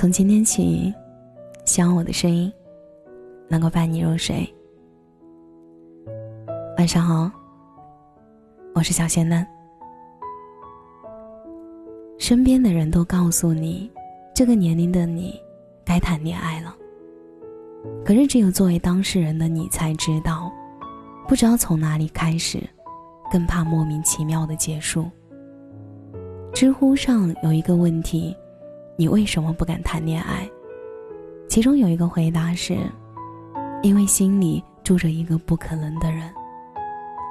从今天起，希望我的声音能够伴你入睡。晚上好，我是小仙嫩。身边的人都告诉你，这个年龄的你该谈恋爱了。可是，只有作为当事人的你才知道，不知道从哪里开始，更怕莫名其妙的结束。知乎上有一个问题：你为什么不敢谈恋爱？其中有一个回答是：因为心里住着一个不可能的人，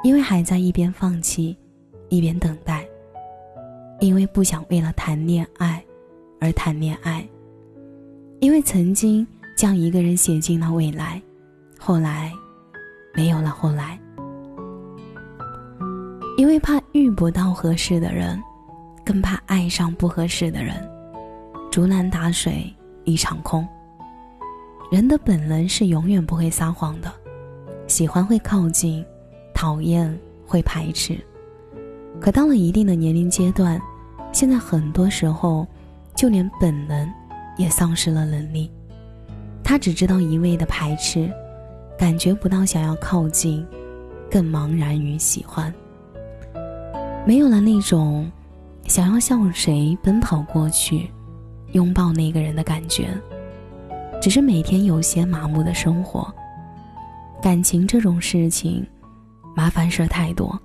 因为还在一边放弃，一边等待，因为不想为了谈恋爱而谈恋爱，因为曾经将一个人写进了未来，后来没有了后来，因为怕遇不到合适的人。更怕爱上不合适的人，竹篮打水一场空。人的本能是永远不会撒谎的，喜欢会靠近，讨厌会排斥。可到了一定的年龄阶段，现在很多时候，就连本能也丧失了能力。他只知道一味的排斥，感觉不到想要靠近，更茫然于喜欢。没有了那种。想要向谁奔跑过去，拥抱那个人的感觉，只是每天有些麻木的生活。感情这种事情，麻烦事太多，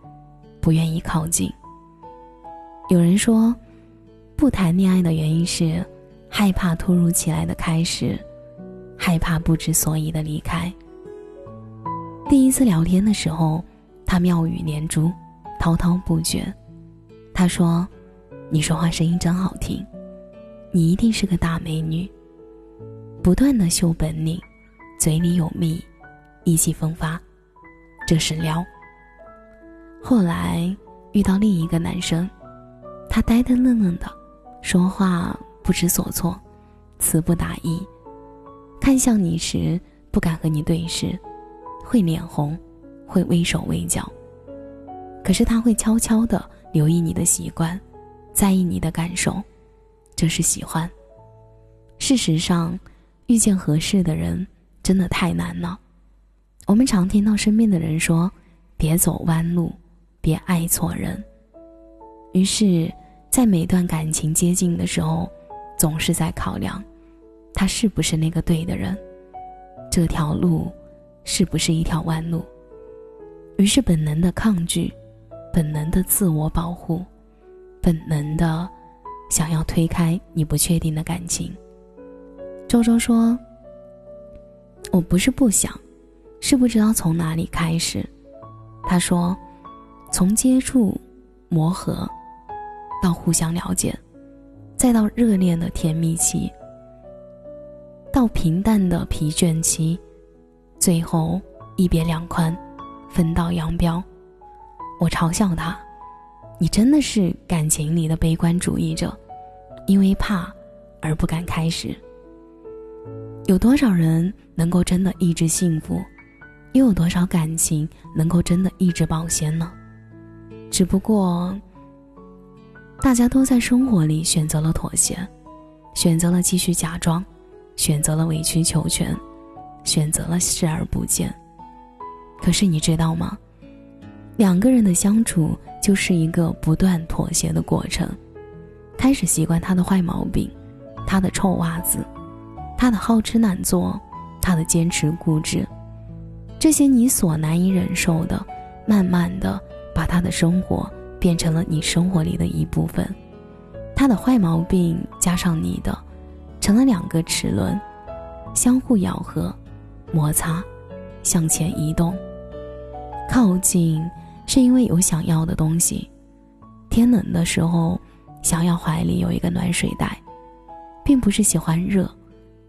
不愿意靠近。有人说，不谈恋爱的原因是害怕突如其来的开始，害怕不知所以的离开。第一次聊天的时候，他妙语连珠，滔滔不绝。他说。你说话声音真好听，你一定是个大美女。不断的秀本领，嘴里有蜜，意气风发，这是撩。后来遇到另一个男生，他呆呆愣愣的，说话不知所措，词不达意，看向你时不敢和你对视，会脸红，会畏手畏脚。可是他会悄悄的留意你的习惯。在意你的感受，这是喜欢。事实上，遇见合适的人真的太难了。我们常听到身边的人说：“别走弯路，别爱错人。”于是，在每段感情接近的时候，总是在考量，他是不是那个对的人，这条路是不是一条弯路。于是，本能的抗拒，本能的自我保护。本能的想要推开你不确定的感情。周周说：“我不是不想，是不知道从哪里开始。”他说：“从接触、磨合，到互相了解，再到热恋的甜蜜期，到平淡的疲倦期，最后一别两宽，分道扬镳。”我嘲笑他。你真的是感情里的悲观主义者，因为怕而不敢开始。有多少人能够真的一直幸福？又有多少感情能够真的一直保鲜呢？只不过，大家都在生活里选择了妥协，选择了继续假装，选择了委曲求全，选择了视而不见。可是你知道吗？两个人的相处就是一个不断妥协的过程，开始习惯他的坏毛病，他的臭袜子，他的好吃懒做，他的坚持固执，这些你所难以忍受的，慢慢的把他的生活变成了你生活里的一部分，他的坏毛病加上你的，成了两个齿轮，相互咬合，摩擦，向前移动，靠近。是因为有想要的东西，天冷的时候，想要怀里有一个暖水袋，并不是喜欢热，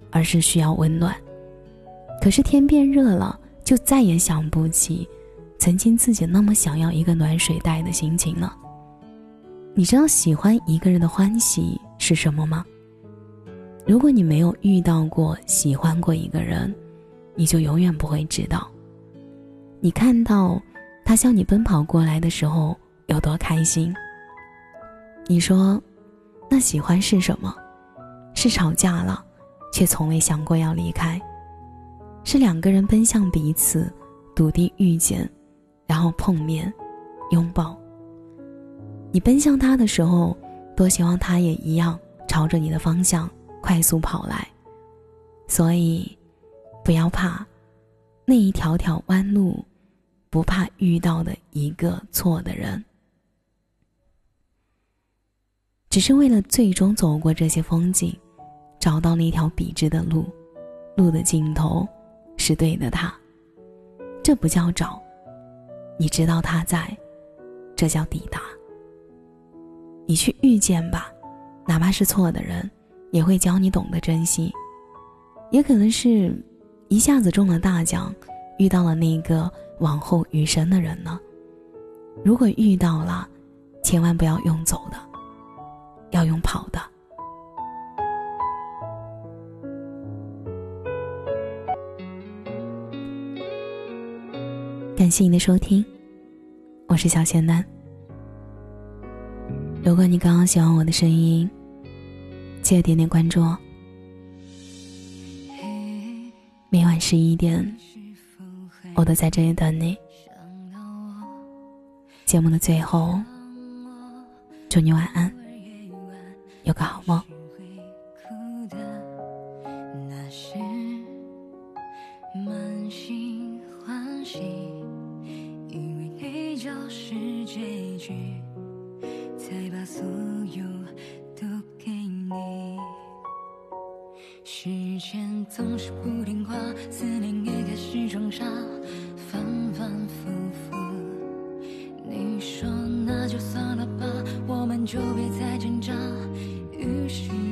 而是需要温暖。可是天变热了，就再也想不起曾经自己那么想要一个暖水袋的心情了。你知道喜欢一个人的欢喜是什么吗？如果你没有遇到过喜欢过一个人，你就永远不会知道。你看到。他向你奔跑过来的时候有多开心？你说，那喜欢是什么？是吵架了，却从未想过要离开。是两个人奔向彼此，笃定遇见，然后碰面，拥抱。你奔向他的时候，多希望他也一样朝着你的方向快速跑来。所以，不要怕，那一条条弯路，不怕遇到的一个错的人。只是为了最终走过这些风景，找到那条笔直的路，路的尽头是对的他。这不叫找，你知道他在，这叫抵达。你去遇见吧，哪怕是错的人，也会教你懂得珍惜。也可能是，一下子中了大奖，遇到了那个往后余生的人呢。如果遇到了，千万不要用走的。要用跑的。感谢你的收听，我是小仙丹。如果你刚刚喜欢我的声音，记得点点关注哦。每晚十一点，我都在这里等你。节目的最后，祝你晚安。有个好梦。会哭的那是满心欢喜，因为你。就是结局，才把所有都给你。时间总是不听话，思念也开始装傻，反反复复。你。说那就算了吧，我们就别再挣扎。于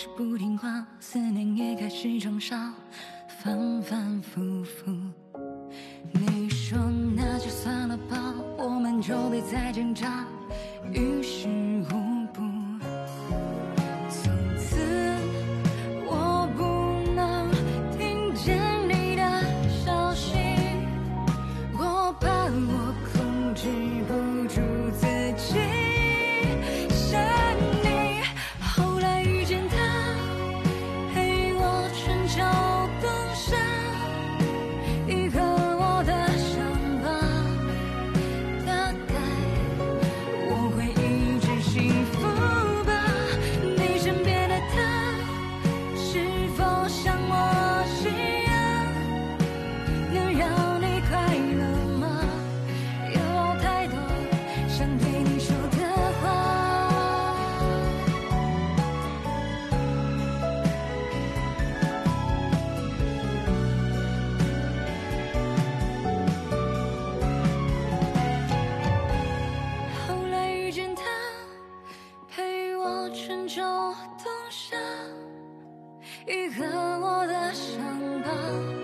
是不听话，思念也开始装傻，反反复复。你说那就算了吧，我们就别再挣扎，的